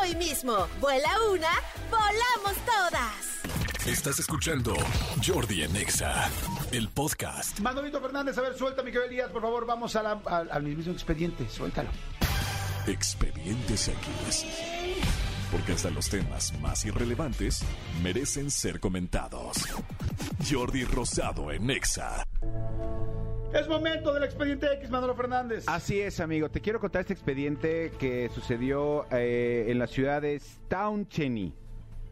hoy mismo. Vuela una, volamos todas. Estás escuchando Jordi en Exa, el podcast. Manolito Fernández, a ver, suelta, mi querido Elías, por favor, vamos a la- al mismo expediente, suéltalo. Expedientes X. Porque hasta los temas más irrelevantes merecen ser comentados. Jordi Rosado en Exa. Es momento del expediente X, Manolo Fernández. Así es, amigo. Te quiero contar este expediente que sucedió eh, en la ciudad de Staunceni.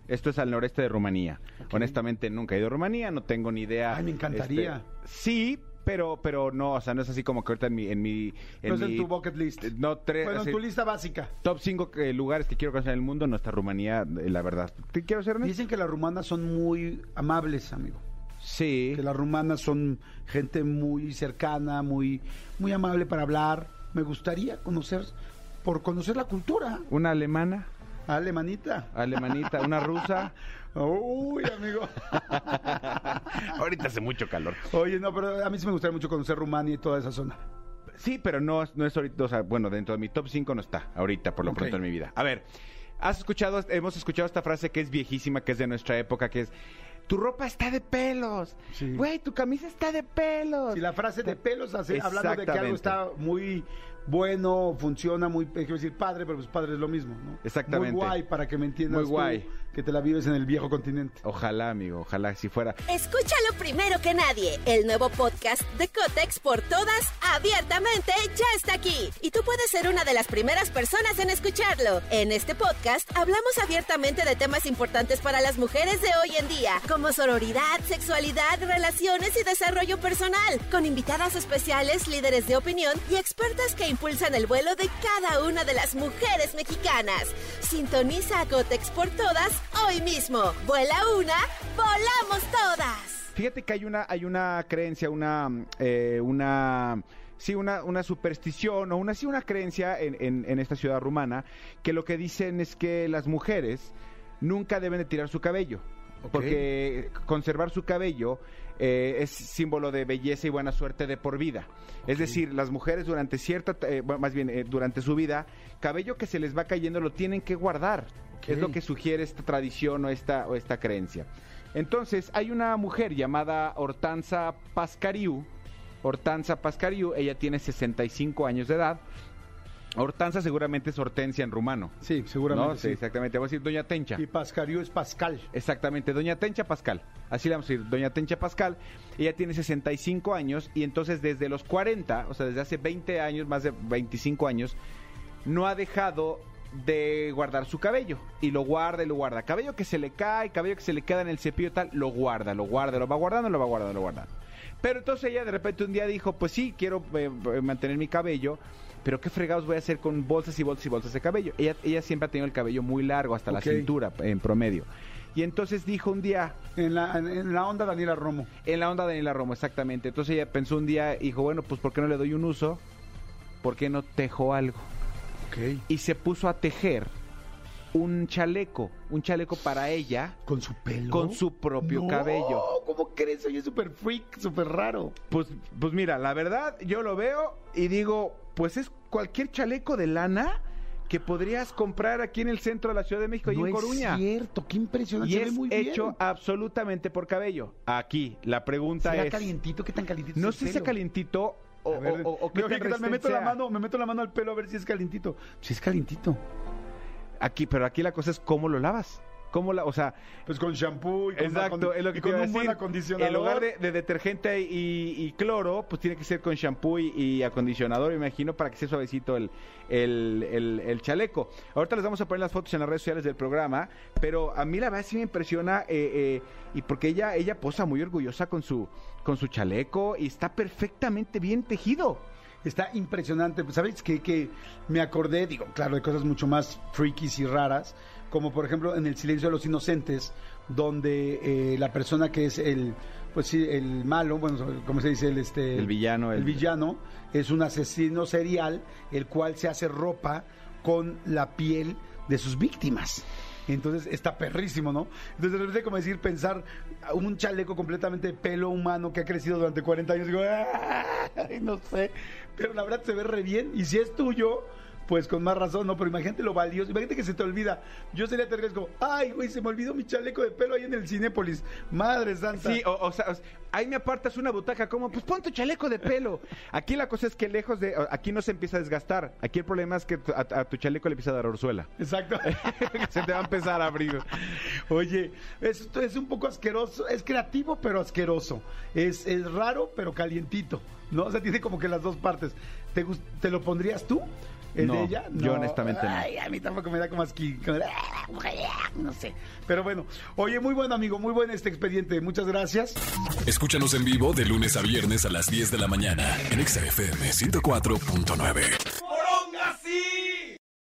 Esto es al noreste de Rumanía. Honestamente, nunca he ido a Rumanía, no tengo ni idea. Ay, me encantaría. Este, sí, pero, pero no, o sea, no es así como que ahorita en mi... En mi no es en tu bucket list. No, tres... bueno, en tu lista básica. Top 5 lugares que quiero conocer en el mundo, no está Rumanía, eh, la verdad. ¿Te quiero ser honesto? Dicen que las rumanas son muy amables, amigo. Sí. Que las rumanas son gente muy cercana, muy, muy amable para hablar. Me gustaría conocer, por conocer la cultura. Una alemana, Alemanita. alemanita, una rusa. Uy, amigo. Ahorita hace mucho calor. Oye, no, pero a mí sí me gustaría mucho conocer Rumania y toda esa zona. Sí, pero no, no es ahorita, o sea, bueno, dentro de mi top 5 no está, ahorita, por lo pronto en mi vida. A ver, has escuchado, hemos escuchado esta frase que es viejísima, que es de nuestra época, que es, tu ropa está de pelos. Sí. Güey, tu camisa está de pelos. Si la frase de pelos hace, hablando de que algo está muy bueno, funciona muy, eh, quiero decir padre, pero pues padre es lo mismo, ¿no? Exactamente. Muy guay para que me entiendas Muy tú, guay. que te la vives en el viejo continente. Ojalá, amigo, ojalá si fuera. Escúchalo primero que nadie. El nuevo podcast de Cotex por todas, abiertamente, ya está aquí. Y tú puedes ser una de las primeras personas en escucharlo. En este podcast hablamos abiertamente de temas importantes para las mujeres de hoy en día, como sororidad, sexualidad, relaciones y desarrollo personal, con invitadas especiales, líderes de opinión y expertas que impulsan el vuelo de cada una de las mujeres mexicanas. Sintoniza a Cotex por todas hoy mismo. Vuela una, volamos todas. Fíjate que hay una, hay una creencia, una, eh, una, sí, una, una superstición o una, sí, una creencia en, en- en esta ciudad rumana que lo que dicen es que las mujeres nunca deben de tirar su cabello. Porque conservar su cabello eh, es símbolo de belleza y buena suerte de por vida. Es decir, las mujeres durante cierta, eh, más bien eh, durante su vida, cabello que se les va cayendo lo tienen que guardar. Es lo que sugiere esta tradición o esta, o esta creencia. Entonces, hay una mujer llamada Hortanza Pascariu. Hortanza Pascariu, ella tiene 65 años de edad. Hortanza seguramente es hortensia en rumano. Sí, seguramente ¿no? sí. exactamente. Vamos a decir Doña Tencha. Y Pascariu es Pascal. Exactamente, Doña Tencha Pascal. Así le vamos a decir, Doña Tencha Pascal. Ella tiene 65 años y entonces desde los 40, o sea, desde hace 20 años, más de 25 años, no ha dejado de guardar su cabello. Y lo guarda y lo guarda. Cabello que se le cae, cabello que se le queda en el cepillo y tal, lo guarda, lo guarda, lo va guardando, lo va guardando, lo guarda. Pero entonces ella de repente un día dijo, pues sí, quiero eh, mantener mi cabello, pero qué fregados voy a hacer con bolsas y bolsas y bolsas de cabello. Ella, ella siempre ha tenido el cabello muy largo, hasta la cintura en promedio. Y entonces dijo un día, En la, en, la onda Daniela Romo. en la onda Daniela Romo, exactamente. Entonces ella pensó un día y dijo, bueno, pues ¿por qué no le doy un uso? ¿Por qué no tejo algo? Ok. Y se puso a tejer un chaleco, un chaleco para ella Con su pelo. con su propio No, cabello. ¿Cómo crees? Oye, súper freak, súper raro. Pues, pues mira, la verdad, yo lo veo y digo, pues es cualquier chaleco de lana que podrías comprar aquí en el centro de la Ciudad de México y no en Coruña. es cierto, qué impresionante. Y se ve es muy bien. hecho absolutamente por cabello. Aquí, la pregunta ¿Será es... calientito? ¿Qué tan calientito No sé si es calientito o, A ver, o- o- o qué me, tan oye, ¿qué tal? me meto la mano, me meto la mano al pelo a ver si es calientito. Si es calientito. Aquí, pero aquí la cosa es cómo lo lavas. ¿Cómo la, o sea, Pues con shampoo y con, exacto, es lo que y con un buen acondicionador. En lugar de, de detergente y, y cloro, pues tiene que ser con shampoo y, y acondicionador, me imagino, para que sea suavecito el, el, el- el chaleco. Ahorita les vamos a poner las fotos en las redes sociales del programa, pero a mí la verdad sí me impresiona, eh, eh, y porque ella, ella posa muy orgullosa con su, con su chaleco y está perfectamente bien tejido. Está impresionante. Pues, ¿Sabes qué? Que me acordé, digo, claro, de cosas mucho más freakies y raras, como por ejemplo en El silencio de los inocentes, donde eh, la persona que es el pues sí, el malo, bueno, como se dice, el este El villano, el, el- villano es un asesino serial, el cual se hace ropa con la piel de sus víctimas. Entonces está perrísimo, ¿no? Entonces de repente como decir, pensar un chaleco completamente de pelo humano que ha crecido durante 40 años, digo, "Ay, no sé, pero la verdad se ve re bien y si es tuyo, pues con más razón, ¿no? Pero imagínate lo valioso, imagínate que se te olvida. Yo sería terrible, como, ay, güey, se me olvidó mi chaleco de pelo ahí en el Cinépolis. Madre santa. Sí, o, o sea, ahí me apartas una butaca, como, pues pon tu chaleco de pelo. Aquí la cosa es que lejos de, aquí no se empieza a desgastar. Aquí el problema es que a, a tu chaleco le empieza a dar orzuela. Exacto. se te va a empezar a abrir. Oye, esto es un poco asqueroso, es creativo pero asqueroso. Es, es raro pero calientito, ¿no? O sea, tiene como que las dos partes. ¿Te, te lo pondrías tú? ¿El No, de ella? yo honestamente no. Ay, a mí tampoco me da como así, de, "Ah, no sé. Pero bueno, oye, muy buen amigo, muy buen este expediente. Muchas gracias. Escúchanos en vivo de lunes a viernes a las 10 de la mañana en Exa FM 104.9.